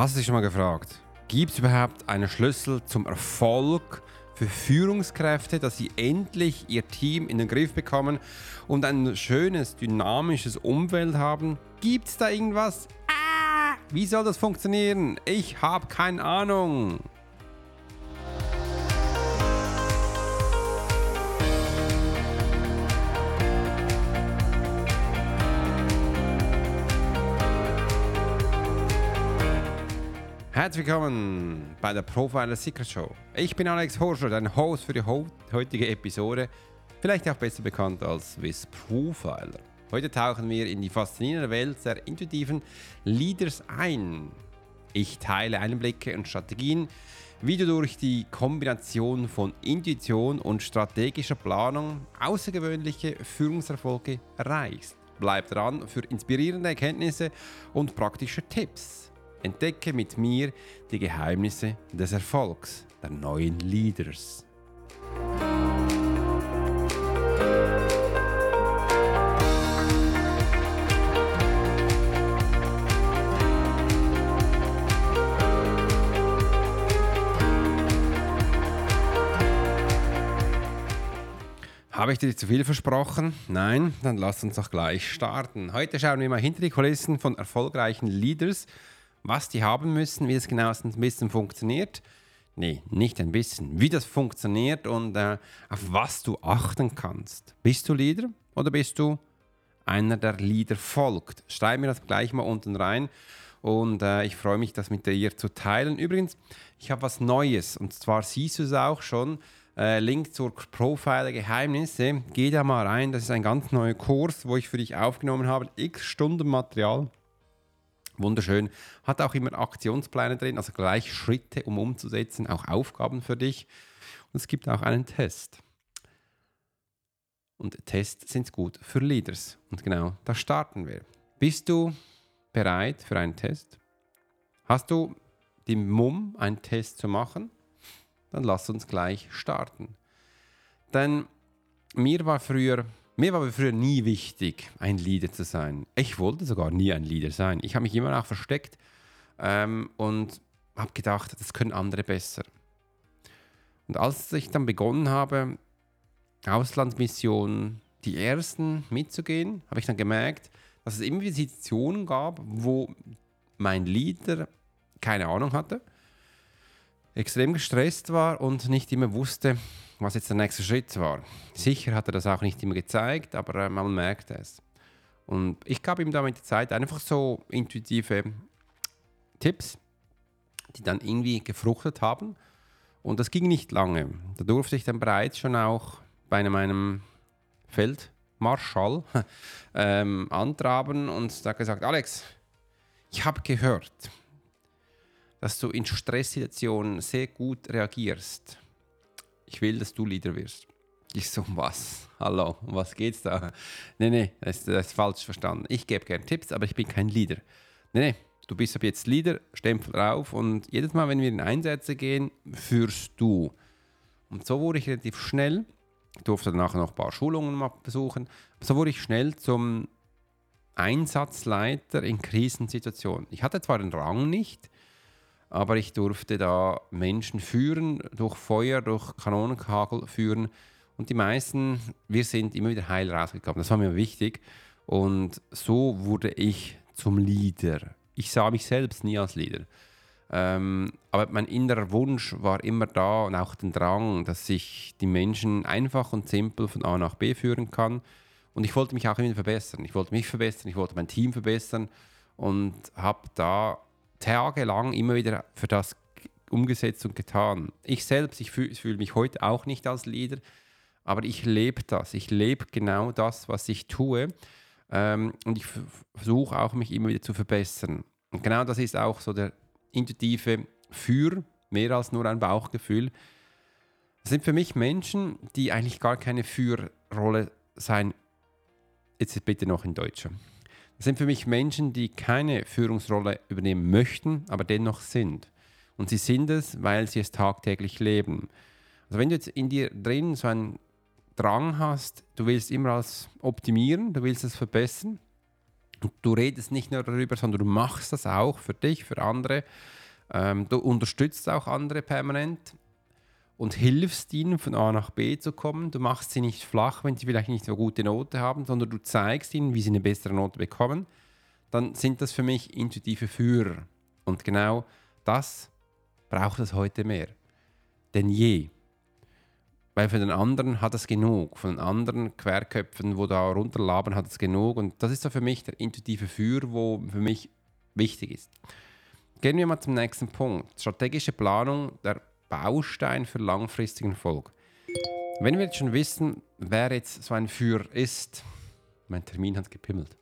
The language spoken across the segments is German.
Hast du dich schon mal gefragt, gibt es überhaupt einen Schlüssel zum Erfolg für Führungskräfte, dass sie endlich ihr Team in den Griff bekommen und ein schönes, dynamisches Umfeld haben? Gibt es da irgendwas? Ah, wie soll das funktionieren? Ich habe keine Ahnung. Herzlich willkommen bei der Profiler Secret Show. Ich bin Alex Horscher, dein Host für die heutige Episode, vielleicht auch besser bekannt als Swiss Profiler. Heute tauchen wir in die faszinierende Welt der intuitiven Leaders ein. Ich teile Einblicke und Strategien, wie du durch die Kombination von Intuition und strategischer Planung außergewöhnliche Führungserfolge erreichst. Bleib dran für inspirierende Erkenntnisse und praktische Tipps. Entdecke mit mir die Geheimnisse des Erfolgs der neuen Leaders. Habe ich dir zu viel versprochen? Nein? Dann lass uns doch gleich starten. Heute schauen wir mal hinter die Kulissen von erfolgreichen Leaders was die haben müssen, wie es genau ein bisschen funktioniert. Nee, nicht ein bisschen. Wie das funktioniert und äh, auf was du achten kannst. Bist du Leader oder bist du einer, der Leader folgt? Schreib mir das gleich mal unten rein. Und äh, ich freue mich, das mit dir zu teilen. Übrigens, ich habe was Neues. Und zwar siehst du es auch schon. Äh, Link zur Profile Geheimnisse. Geh da mal rein. Das ist ein ganz neuer Kurs, wo ich für dich aufgenommen habe. X Stunden Material Wunderschön. Hat auch immer Aktionspläne drin, also gleich Schritte, um umzusetzen, auch Aufgaben für dich. Und es gibt auch einen Test. Und Tests sind gut für Leaders. Und genau, da starten wir. Bist du bereit für einen Test? Hast du die Mumm, einen Test zu machen? Dann lass uns gleich starten. Denn mir war früher mir war früher nie wichtig, ein Leader zu sein. Ich wollte sogar nie ein Leader sein. Ich habe mich immer auch versteckt ähm, und habe gedacht, das können andere besser. Und als ich dann begonnen habe, Auslandsmissionen, die ersten mitzugehen, habe ich dann gemerkt, dass es immer wieder Situationen gab, wo mein Leader keine Ahnung hatte, extrem gestresst war und nicht immer wusste, was jetzt der nächste Schritt war. Sicher hat er das auch nicht immer gezeigt, aber äh, man merkt es. Und ich gab ihm da mit der Zeit einfach so intuitive Tipps, die dann irgendwie gefruchtet haben. Und das ging nicht lange. Da durfte ich dann bereits schon auch bei meinem Feldmarschall ähm, antraben und da gesagt, Alex, ich habe gehört, dass du in Stresssituationen sehr gut reagierst ich will, dass du Leader wirst. Ich so, was? Hallo, um was geht's da? Nee, nee, das, das ist falsch verstanden. Ich gebe gerne Tipps, aber ich bin kein Leader. Nee, nee, du bist ab jetzt Leader, Stempel drauf und jedes Mal, wenn wir in Einsätze gehen, führst du. Und so wurde ich relativ schnell, ich durfte danach noch ein paar Schulungen mal besuchen, so wurde ich schnell zum Einsatzleiter in Krisensituationen. Ich hatte zwar den Rang nicht, aber ich durfte da Menschen führen, durch Feuer, durch Kanonenkagel führen. Und die meisten, wir sind immer wieder heil rausgekommen. Das war mir wichtig. Und so wurde ich zum Leader. Ich sah mich selbst nie als Leader. Ähm, aber mein innerer Wunsch war immer da und auch den Drang, dass ich die Menschen einfach und simpel von A nach B führen kann. Und ich wollte mich auch immer verbessern. Ich wollte mich verbessern, ich wollte mein Team verbessern und habe da tagelang immer wieder für das umgesetzt und getan. Ich selbst, ich fühle fühl mich heute auch nicht als Leader, aber ich lebe das. Ich lebe genau das, was ich tue. Ähm, und ich versuche auch, mich immer wieder zu verbessern. Und genau das ist auch so der intuitive Für, mehr als nur ein Bauchgefühl. Das sind für mich Menschen, die eigentlich gar keine Führrolle sein. Jetzt bitte noch in Deutscher. Das sind für mich Menschen, die keine Führungsrolle übernehmen möchten, aber dennoch sind. Und sie sind es, weil sie es tagtäglich leben. Also wenn du jetzt in dir drin so einen Drang hast, du willst immer alles optimieren, du willst es verbessern Und du redest nicht nur darüber, sondern du machst das auch für dich, für andere. Ähm, du unterstützt auch andere permanent und hilfst ihnen von A nach B zu kommen. Du machst sie nicht flach, wenn sie vielleicht nicht so gute Note haben, sondern du zeigst ihnen, wie sie eine bessere Note bekommen. Dann sind das für mich intuitive Führer. Und genau das braucht es heute mehr denn je. Weil für den anderen hat es genug. Von den anderen Querköpfen, wo da runterlabern, hat es genug. Und das ist so für mich der intuitive Führer, wo für mich wichtig ist. Gehen wir mal zum nächsten Punkt. Strategische Planung, der Baustein für langfristigen Erfolg. Wenn wir jetzt schon wissen, wer jetzt so ein Führer ist, mein Termin hat gepimmelt,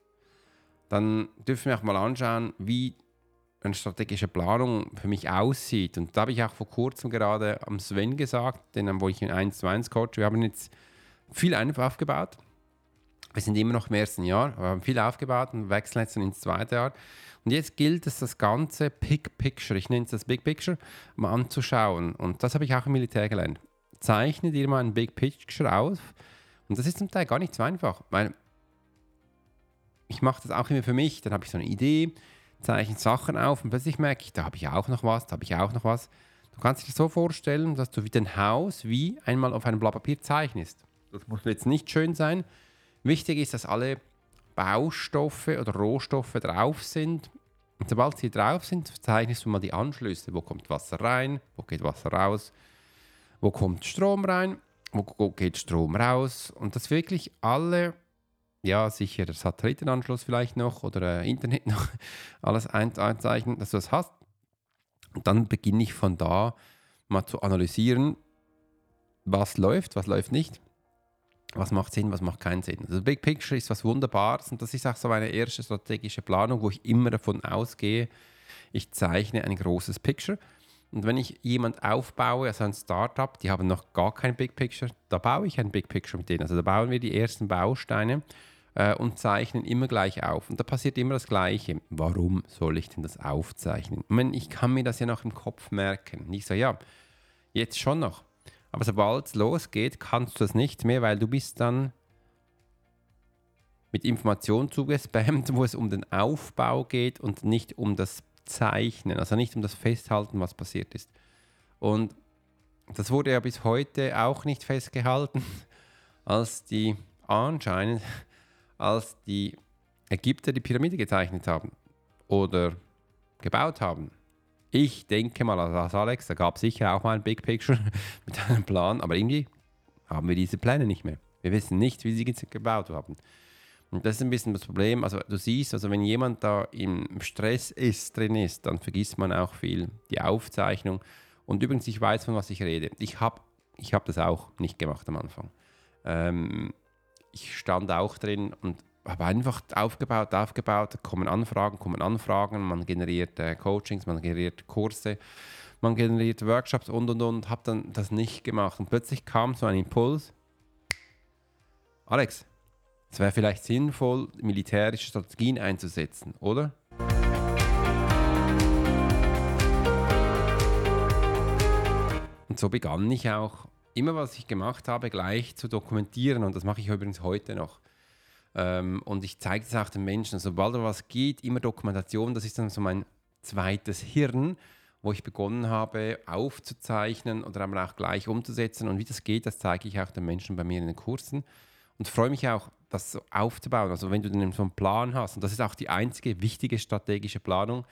dann dürfen wir auch mal anschauen, wie eine strategische Planung für mich aussieht. Und da habe ich auch vor kurzem gerade am Sven gesagt, den, wo ich in 1 zu 1 coach, wir haben jetzt viel einfach aufgebaut. Wir sind immer noch im ersten Jahr, wir haben viel aufgebaut und wechseln jetzt ins zweite Jahr. Und jetzt gilt es, das ganze Big Picture, ich nenne es das Big Picture, mal anzuschauen. Und das habe ich auch im Militär gelernt. Zeichne dir mal ein Big Picture aus. Und das ist zum Teil gar nicht so einfach, weil ich mache das auch immer für mich. Dann habe ich so eine Idee, zeichne Sachen auf und plötzlich merke ich, da habe ich auch noch was, da habe ich auch noch was. Du kannst dir das so vorstellen, dass du wie dein Haus wie einmal auf einem Blatt Papier zeichnest. Das muss jetzt nicht schön sein. Wichtig ist, dass alle Baustoffe oder Rohstoffe drauf sind. Und sobald sie drauf sind, zeichnest du mal die Anschlüsse. Wo kommt Wasser rein? Wo geht Wasser raus? Wo kommt Strom rein? Wo geht Strom raus? Und dass wirklich alle ja, sicher der Satellitenanschluss vielleicht noch oder äh, Internet noch, alles einzeichnen, dass du das hast. Und dann beginne ich von da mal zu analysieren, was läuft, was läuft nicht, was macht Sinn, was macht keinen Sinn. Also Big Picture ist was Wunderbares und das ist auch so meine erste strategische Planung, wo ich immer davon ausgehe, ich zeichne ein großes Picture. Und wenn ich jemand aufbaue, also ein Startup, die haben noch gar kein Big Picture, da baue ich ein Big Picture mit denen. Also da bauen wir die ersten Bausteine äh, und zeichnen immer gleich auf. Und da passiert immer das Gleiche. Warum soll ich denn das aufzeichnen? Ich, meine, ich kann mir das ja noch im Kopf merken. Nicht so, ja, jetzt schon noch. Aber sobald es losgeht, kannst du das nicht mehr, weil du bist dann mit Informationen zugespammt, wo es um den Aufbau geht und nicht um das Zeichnen, also nicht um das Festhalten, was passiert ist. Und das wurde ja bis heute auch nicht festgehalten, als die anscheinend als die Ägypter die Pyramide gezeichnet haben oder gebaut haben. Ich denke mal als Alex, da gab es sicher auch mal ein Big Picture mit einem Plan, aber irgendwie haben wir diese Pläne nicht mehr. Wir wissen nicht, wie sie gebaut haben. Und das ist ein bisschen das Problem. Also du siehst, also wenn jemand da im Stress ist, drin ist, dann vergisst man auch viel die Aufzeichnung. Und übrigens, ich weiß, von was ich rede. Ich habe ich hab das auch nicht gemacht am Anfang. Ähm, ich stand auch drin und habe einfach aufgebaut, aufgebaut, kommen Anfragen, kommen Anfragen, man generiert äh, Coachings, man generiert Kurse, man generiert Workshops und und und, habe dann das nicht gemacht. Und plötzlich kam so ein Impuls, Alex, es wäre vielleicht sinnvoll, militärische Strategien einzusetzen, oder? Und so begann ich auch immer, was ich gemacht habe, gleich zu dokumentieren. Und das mache ich übrigens heute noch. Ähm, und ich zeige es auch den Menschen. Sobald da was geht, immer Dokumentation. Das ist dann so mein zweites Hirn, wo ich begonnen habe aufzuzeichnen oder aber auch gleich umzusetzen. Und wie das geht, das zeige ich auch den Menschen bei mir in den Kursen. Und freue mich auch, das so aufzubauen. Also wenn du dann so einen Plan hast, und das ist auch die einzige wichtige strategische Planung,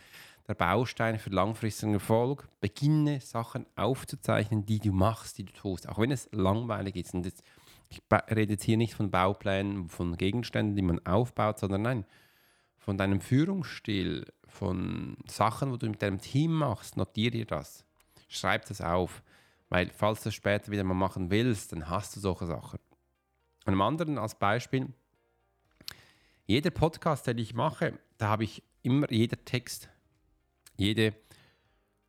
der Baustein für langfristigen Erfolg. Beginne Sachen aufzuzeichnen, die du machst, die du tust, auch wenn es langweilig ist. Und jetzt, ich rede jetzt hier nicht von Bauplänen, von Gegenständen, die man aufbaut, sondern nein, von deinem Führungsstil, von Sachen, wo du mit deinem Team machst, notiere dir das. Schreib das auf, weil falls du es später wieder mal machen willst, dann hast du solche Sachen. Und einem anderen als Beispiel, jeder Podcast, den ich mache, da habe ich immer jeder Text jede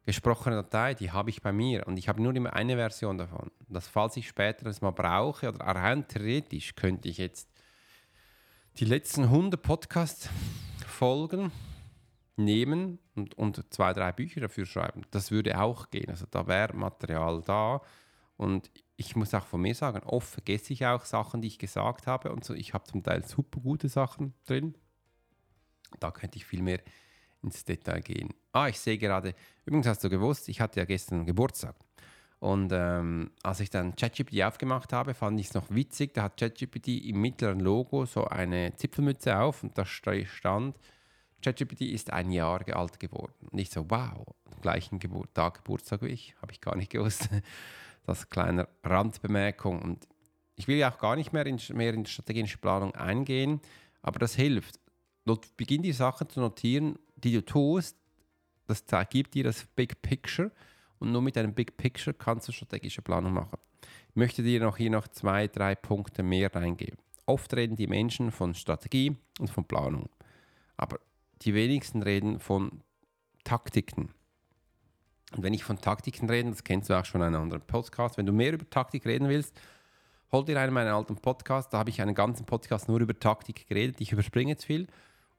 gesprochene Datei, die habe ich bei mir und ich habe nur immer eine Version davon. Das, falls ich später das mal brauche oder rein theoretisch könnte ich jetzt die letzten 100 Podcast-Folgen nehmen und, und zwei, drei Bücher dafür schreiben. Das würde auch gehen. Also da wäre Material da und ich muss auch von mir sagen, oft vergesse ich auch Sachen, die ich gesagt habe und so. Ich habe zum Teil super gute Sachen drin, Da könnte ich viel mehr ins Detail gehen. Ah, ich sehe gerade, übrigens hast du gewusst, ich hatte ja gestern Geburtstag. Und ähm, als ich dann ChatGPT aufgemacht habe, fand ich es noch witzig. Da hat ChatGPT im mittleren Logo so eine Zipfelmütze auf und da stand, ChatGPT ist ein Jahr alt geworden. Und ich so, wow, gleichen Gebur Tag Geburtstag wie ich, habe ich gar nicht gewusst. Das kleine Randbemerkung. Und ich will ja auch gar nicht mehr in, mehr in strategische Planung eingehen, aber das hilft. Beginn die Sachen zu notieren, die du tust. Das gibt dir das Big Picture und nur mit einem Big Picture kannst du strategische Planung machen. Ich möchte dir noch hier noch zwei, drei Punkte mehr reingeben. Oft reden die Menschen von Strategie und von Planung, aber die wenigsten reden von Taktiken. Und wenn ich von Taktiken rede, das kennst du auch schon in einem anderen Podcast, wenn du mehr über Taktik reden willst, hol dir einen meiner alten Podcasts, da habe ich einen ganzen Podcast nur über Taktik geredet, ich überspringe jetzt viel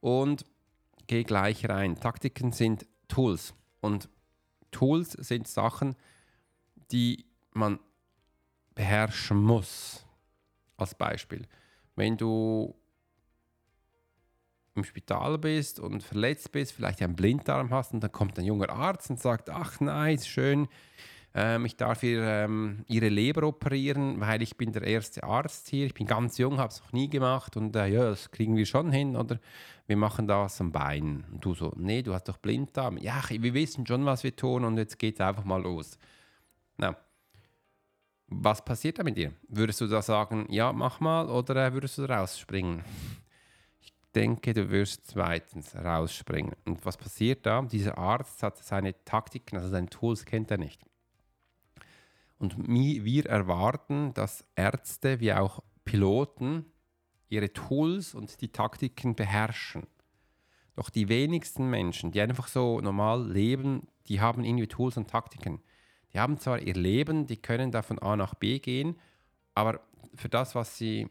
und gehe gleich rein. Taktiken sind Tools und Tools sind Sachen, die man beherrschen muss. Als Beispiel, wenn du im Spital bist und verletzt bist, vielleicht einen Blinddarm hast und dann kommt ein junger Arzt und sagt, ach nice, schön, ähm, ich darf ihr, ähm, ihre Leber operieren, weil ich bin der erste Arzt hier, ich bin ganz jung, habe es noch nie gemacht und äh, ja, das kriegen wir schon hin oder wir machen das am Bein. Und du so, nee, du hast doch Blinddarm. Ja, wir wissen schon, was wir tun und jetzt geht es einfach mal los. Na, was passiert da mit dir? Würdest du da sagen, ja, mach mal oder äh, würdest du rausspringen? denke, du wirst zweitens rausspringen. Und was passiert da? Dieser Arzt hat seine Taktiken, also seine Tools kennt er nicht. Und wir erwarten, dass Ärzte wie auch Piloten ihre Tools und die Taktiken beherrschen. Doch die wenigsten Menschen, die einfach so normal leben, die haben irgendwie Tools und Taktiken. Die haben zwar ihr Leben, die können da von A nach B gehen, aber für das, was sie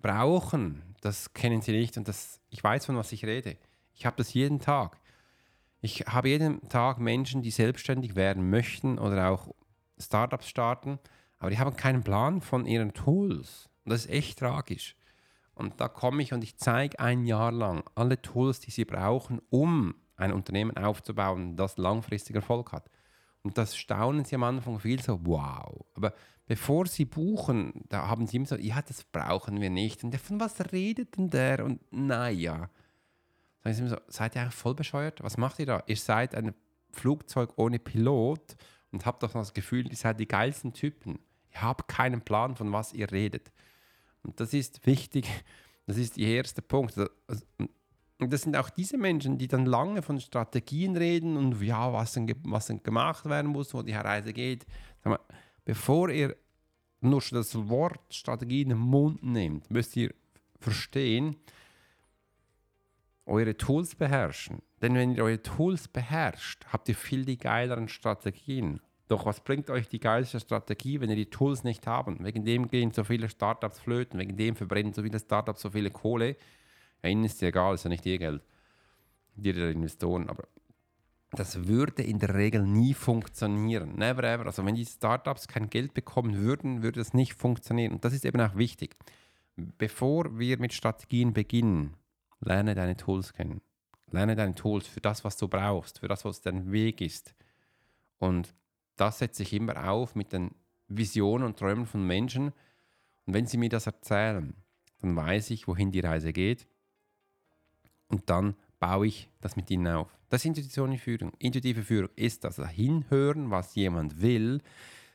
brauchen, das kennen sie nicht und das, ich weiß, von was ich rede. Ich habe das jeden Tag. Ich habe jeden Tag Menschen, die selbstständig werden möchten oder auch Startups starten, aber die haben keinen Plan von ihren Tools. Und das ist echt tragisch. Und da komme ich und ich zeige ein Jahr lang alle Tools, die sie brauchen, um ein Unternehmen aufzubauen, das langfristig Erfolg hat. Und das staunen sie am Anfang viel so, wow. Aber bevor sie buchen, da haben sie immer so, ja, das brauchen wir nicht. Und von was redet denn der? Und naja. Sagen sie immer so, seid ihr eigentlich voll bescheuert? Was macht ihr da? Ihr seid ein Flugzeug ohne Pilot und habt doch das Gefühl, ihr seid die geilsten Typen. Ihr habt keinen Plan, von was ihr redet. Und das ist wichtig. Das ist der erste Punkt. Und das sind auch diese Menschen, die dann lange von Strategien reden und ja, was denn, was denn gemacht werden muss, wo die Reise geht. Mal, bevor ihr nur das Wort Strategie in den Mund nehmt, müsst ihr verstehen, eure Tools beherrschen. Denn wenn ihr eure Tools beherrscht, habt ihr viel die geileren Strategien. Doch was bringt euch die geilste Strategie, wenn ihr die Tools nicht habt? Wegen dem gehen so viele Startups flöten, wegen dem verbrennen so viele Startups so viele Kohle ja, ihnen ist es egal, ist ja nicht ihr Geld, die der Investoren, aber das würde in der Regel nie funktionieren. Never ever. Also wenn die Startups kein Geld bekommen würden, würde das nicht funktionieren. Und das ist eben auch wichtig. Bevor wir mit Strategien beginnen, lerne deine Tools kennen. Lerne deine Tools für das, was du brauchst, für das, was dein Weg ist. Und das setze ich immer auf mit den Visionen und Träumen von Menschen. Und wenn sie mir das erzählen, dann weiß ich, wohin die Reise geht und dann baue ich das mit ihnen auf. Das ist intuitive Führung. Intuitive Führung ist das Hinhören, was jemand will,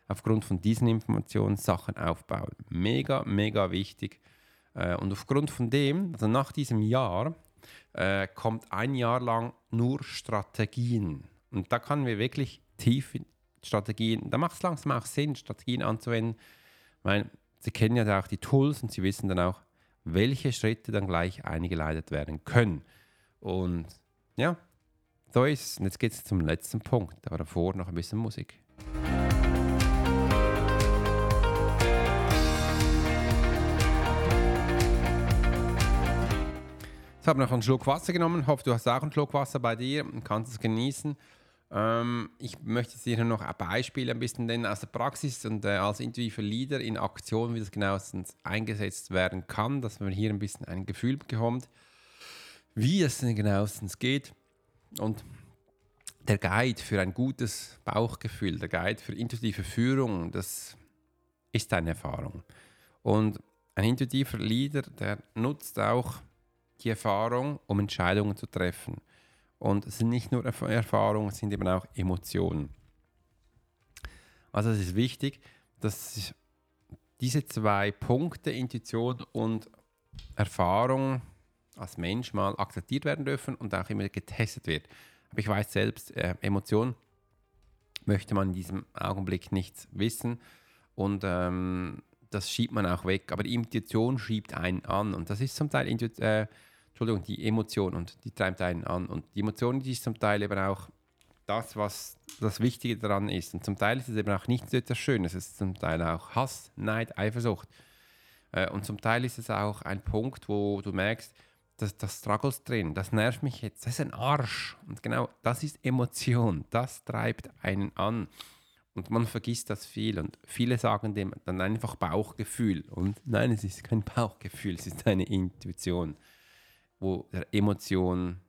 aufgrund von diesen Informationen Sachen aufbauen. Mega, mega wichtig. Äh, und aufgrund von dem, also nach diesem Jahr, äh, kommt ein Jahr lang nur Strategien. Und da können wir wirklich tief in Strategien, da macht es langsam auch Sinn, Strategien anzuwenden, weil sie kennen ja auch die Tools und sie wissen dann auch, welche Schritte dann gleich eingeleitet werden können. Und ja, so ist es. Und jetzt geht es zum letzten Punkt, aber davor noch ein bisschen Musik. Ich habe noch einen Schluck Wasser genommen. Hoffe, du hast auch einen Schluck Wasser bei dir und kannst es genießen. Ähm, ich möchte dir noch ein Beispiel ein bisschen nennen aus der Praxis und äh, als intuitiver Leader in Aktion, wie das genauestens eingesetzt werden kann, dass man hier ein bisschen ein Gefühl bekommt. wie es denn genauestens geht. Und der Guide für ein gutes Bauchgefühl, der Guide für intuitive Führung, das ist eine Erfahrung. Und ein intuitiver Leader, der nutzt auch die Erfahrung, um Entscheidungen zu treffen. Und es sind nicht nur Erfahrungen, es sind eben auch Emotionen. Also es ist wichtig, dass diese zwei Punkte, Intuition und Erfahrung, als Mensch mal akzeptiert werden dürfen und auch immer getestet wird. Aber ich weiß selbst, äh, Emotion möchte man in diesem Augenblick nicht wissen und ähm, das schiebt man auch weg. Aber die Intuition schiebt einen an und das ist zum Teil äh, Entschuldigung, die Emotion und die treibt einen an. Und die Emotion die ist zum Teil eben auch das, was das Wichtige daran ist. Und zum Teil ist es eben auch nicht so etwas Schönes. Es ist zum Teil auch Hass, Neid, Eifersucht. Äh, und zum Teil ist es auch ein Punkt, wo du merkst, das, das struggles drin, das nervt mich jetzt, das ist ein Arsch. Und genau das ist Emotion, das treibt einen an. Und man vergisst das viel. Und viele sagen dem dann einfach Bauchgefühl. Und nein, es ist kein Bauchgefühl, es ist eine Intuition, wo der Emotion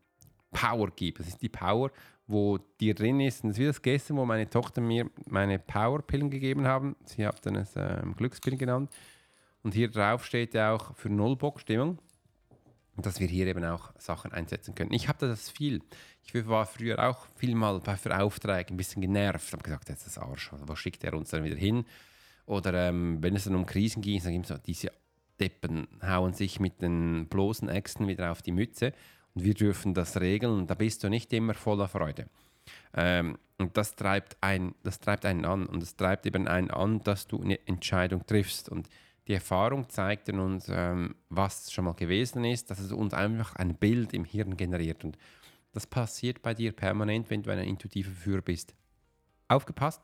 Power gibt. Das ist die Power, wo die drin ist. Und das ist wie das gestern, wo meine Tochter mir meine Powerpillen gegeben haben. Sie hat dann es äh, Glückspillen genannt. Und hier drauf steht ja auch für Nullbock-Stimmung dass wir hier eben auch Sachen einsetzen können. Ich habe das viel. Ich war früher auch viel mal bei für Aufträge ein bisschen genervt. Habe gesagt, jetzt ist das Arsch, wo schickt er uns dann wieder hin? Oder ähm, wenn es dann um Krisen ging, dann so, diese Deppen hauen sich mit den bloßen Äxten wieder auf die Mütze und wir dürfen das regeln da bist du nicht immer voller Freude. Ähm, und das treibt, ein, das treibt einen an und es treibt eben einen an, dass du eine Entscheidung triffst. Und die Erfahrung zeigt uns, ähm, was schon mal gewesen ist, dass es uns einfach ein Bild im Hirn generiert. Und das passiert bei dir permanent, wenn du ein intuitiver Führer bist. Aufgepasst!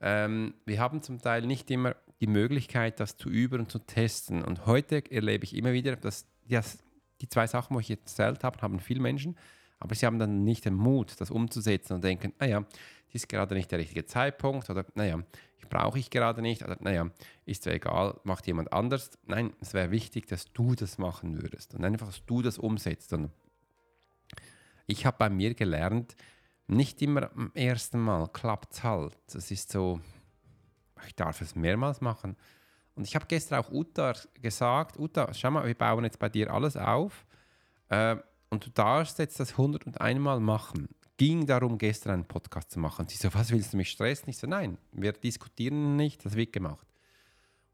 Ähm, wir haben zum Teil nicht immer die Möglichkeit, das zu üben und zu testen. Und heute erlebe ich immer wieder, dass das, die zwei Sachen, die ich jetzt erzählt habe, haben viele Menschen, aber sie haben dann nicht den Mut, das umzusetzen und denken, ah ja, das ist gerade nicht der richtige Zeitpunkt oder naja, brauche ich gerade nicht, oder naja, ist ja egal, macht jemand anders. Nein, es wäre wichtig, dass du das machen würdest und einfach, dass du das umsetzt. Und ich habe bei mir gelernt, nicht immer am ersten Mal klappt es halt. Es ist so, ich darf es mehrmals machen. Und ich habe gestern auch Uta gesagt, Uta, schau mal, wir bauen jetzt bei dir alles auf äh, und du darfst jetzt das 101 Mal machen ging darum, gestern einen Podcast zu machen. Sie so, was willst du mich stressen? Ich so, nein, wir diskutieren nicht, das wird gemacht.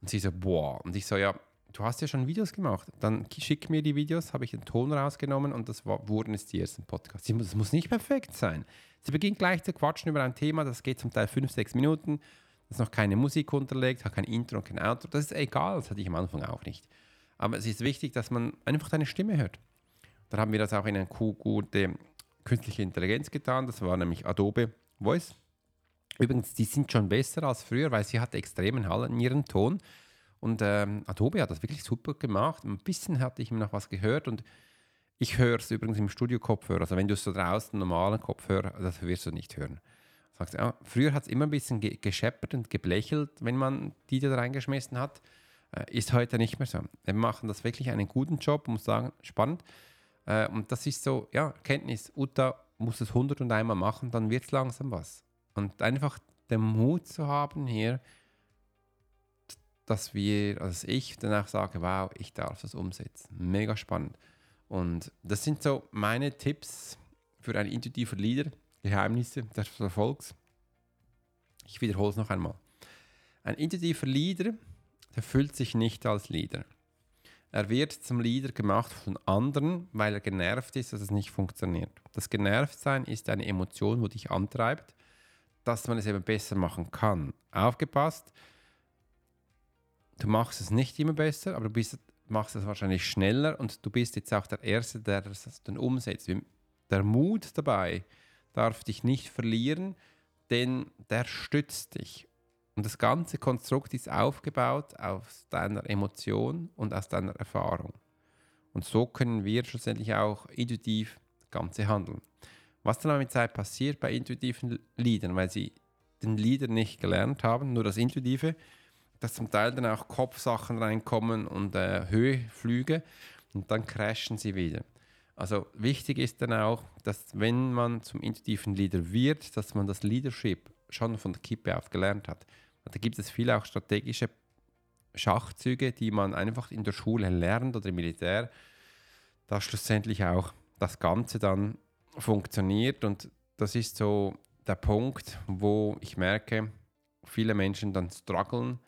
Und sie so, boah. Und ich so, ja, du hast ja schon Videos gemacht. Dann schick mir die Videos, habe ich den Ton rausgenommen und das war, wurden jetzt die ersten Podcasts. Das muss nicht perfekt sein. Sie beginnt gleich zu quatschen über ein Thema, das geht zum Teil fünf, sechs Minuten. Das noch keine Musik unterlegt, hat kein Intro und kein Outro. Das ist egal, das hatte ich am Anfang auch nicht. Aber es ist wichtig, dass man einfach deine Stimme hört. Dann haben wir das auch in eine gute künstliche Intelligenz getan. Das war nämlich Adobe Voice. Übrigens, die sind schon besser als früher, weil sie hat extremen Hall in ihrem Ton. Und ähm, Adobe hat das wirklich super gemacht. Ein bisschen hatte ich ihm noch was gehört und ich höre es übrigens im Studio-Kopfhörer. Also wenn du es so draußen normalen Kopfhörer, das wirst du nicht hören. Sagst, ja, früher hat es immer ein bisschen ge gescheppert und geblechelt, wenn man die da reingeschmissen hat. Äh, ist heute nicht mehr so. Wir machen das wirklich einen guten Job, muss sagen, spannend. Äh, und das ist so, ja, Kenntnis. Uta muss es 100 und machen, dann wird es langsam was. Und einfach den Mut zu haben hier, dass wir, also ich danach sage, wow, ich darf das umsetzen. Mega spannend. Und das sind so meine Tipps für einen intuitiven Leader, Geheimnisse des Erfolgs. Ich wiederhole es noch einmal. Ein intuitiver Leader, der fühlt sich nicht als Leader. Er wird zum Leader gemacht von anderen, weil er genervt ist, dass es nicht funktioniert. Das Genervtsein ist eine Emotion, wo dich antreibt, dass man es eben besser machen kann. Aufgepasst, du machst es nicht immer besser, aber du bist, machst es wahrscheinlich schneller und du bist jetzt auch der Erste, der das dann umsetzt. Der Mut dabei darf dich nicht verlieren, denn der stützt dich. Und das ganze Konstrukt ist aufgebaut aus deiner Emotion und aus deiner Erfahrung. Und so können wir schlussendlich auch intuitiv das Ganze handeln. Was dann mit Zeit passiert bei intuitiven Liedern, weil sie den Lieder nicht gelernt haben, nur das Intuitive, dass zum Teil dann auch Kopfsachen reinkommen und äh, Höheflüge und dann crashen sie wieder. Also wichtig ist dann auch, dass wenn man zum intuitiven Leader wird, dass man das Leadership schon von der Kippe auf gelernt hat. Da gibt es viele auch strategische Schachzüge, die man einfach in der Schule lernt oder im Militär, dass schlussendlich auch das Ganze dann funktioniert. Und das ist so der Punkt, wo ich merke, viele Menschen dann strugglen,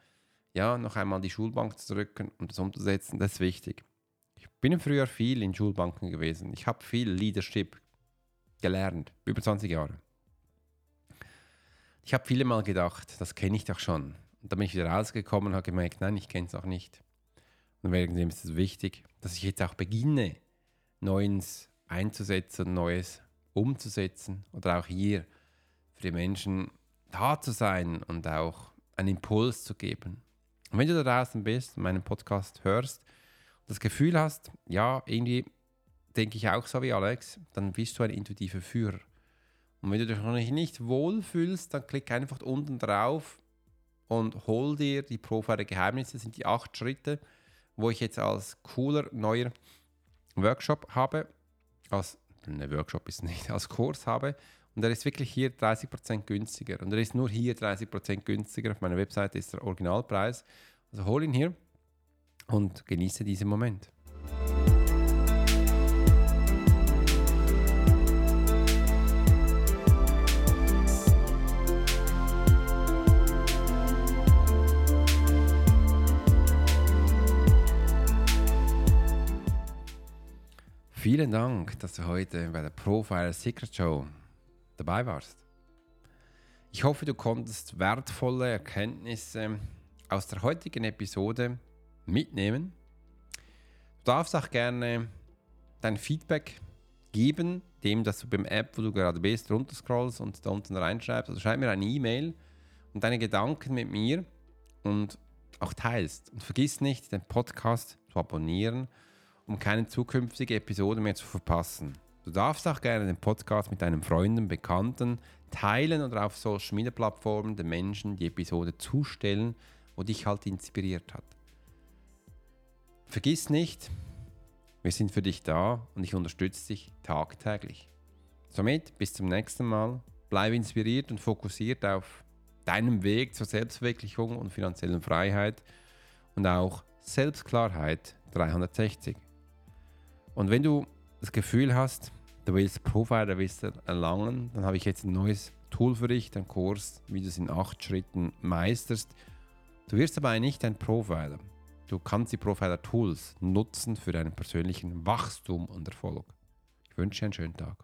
ja, noch einmal die Schulbank zu drücken und das umzusetzen, das ist wichtig. Ich bin früher viel in Schulbanken gewesen. Ich habe viel Leadership gelernt, über 20 Jahre. Ich habe viele Mal gedacht, das kenne ich doch schon. Und dann bin ich wieder rausgekommen und habe gemerkt, nein, ich kenne es auch nicht. Und wegen dem ist es wichtig, dass ich jetzt auch beginne, Neues einzusetzen, Neues umzusetzen oder auch hier für die Menschen da zu sein und auch einen Impuls zu geben. Und wenn du da draußen bist meinen Podcast hörst und das Gefühl hast, ja, irgendwie denke ich auch so wie Alex, dann bist du ein intuitiver Führer. Und wenn du dich noch nicht wohlfühlst, dann klick einfach unten drauf und hol dir die Profiler Geheimnisse. Das sind die acht Schritte, wo ich jetzt als cooler neuer Workshop habe. Als, ne, Workshop ist nicht, als Kurs habe. Und er ist wirklich hier 30% günstiger. Und er ist nur hier 30% günstiger. Auf meiner Webseite ist der Originalpreis. Also hol ihn hier und genieße diesen Moment. Vielen Dank, dass du heute bei der Profile Secret Show dabei warst. Ich hoffe, du konntest wertvolle Erkenntnisse aus der heutigen Episode mitnehmen. Du darfst auch gerne dein Feedback geben, dem, dass du beim App, wo du gerade bist, runterscrollst und da unten reinschreibst. Also schreib mir eine E-Mail und deine Gedanken mit mir und auch teilst. Und vergiss nicht, den Podcast zu abonnieren um keine zukünftige Episode mehr zu verpassen. Du darfst auch gerne den Podcast mit deinen Freunden, Bekannten teilen oder auf Social Media Plattformen den Menschen die Episode zustellen, wo dich halt inspiriert hat. Vergiss nicht, wir sind für dich da und ich unterstütze dich tagtäglich. Somit bis zum nächsten Mal. Bleib inspiriert und fokussiert auf deinem Weg zur Selbstverwirklichung und finanziellen Freiheit und auch Selbstklarheit 360. Und wenn du das Gefühl hast, du willst Profiler-Wissen erlangen, dann habe ich jetzt ein neues Tool für dich, einen Kurs, wie du es in acht Schritten meisterst. Du wirst dabei nicht ein Profiler. Du kannst die Profiler-Tools nutzen für deinen persönlichen Wachstum und Erfolg. Ich wünsche dir einen schönen Tag.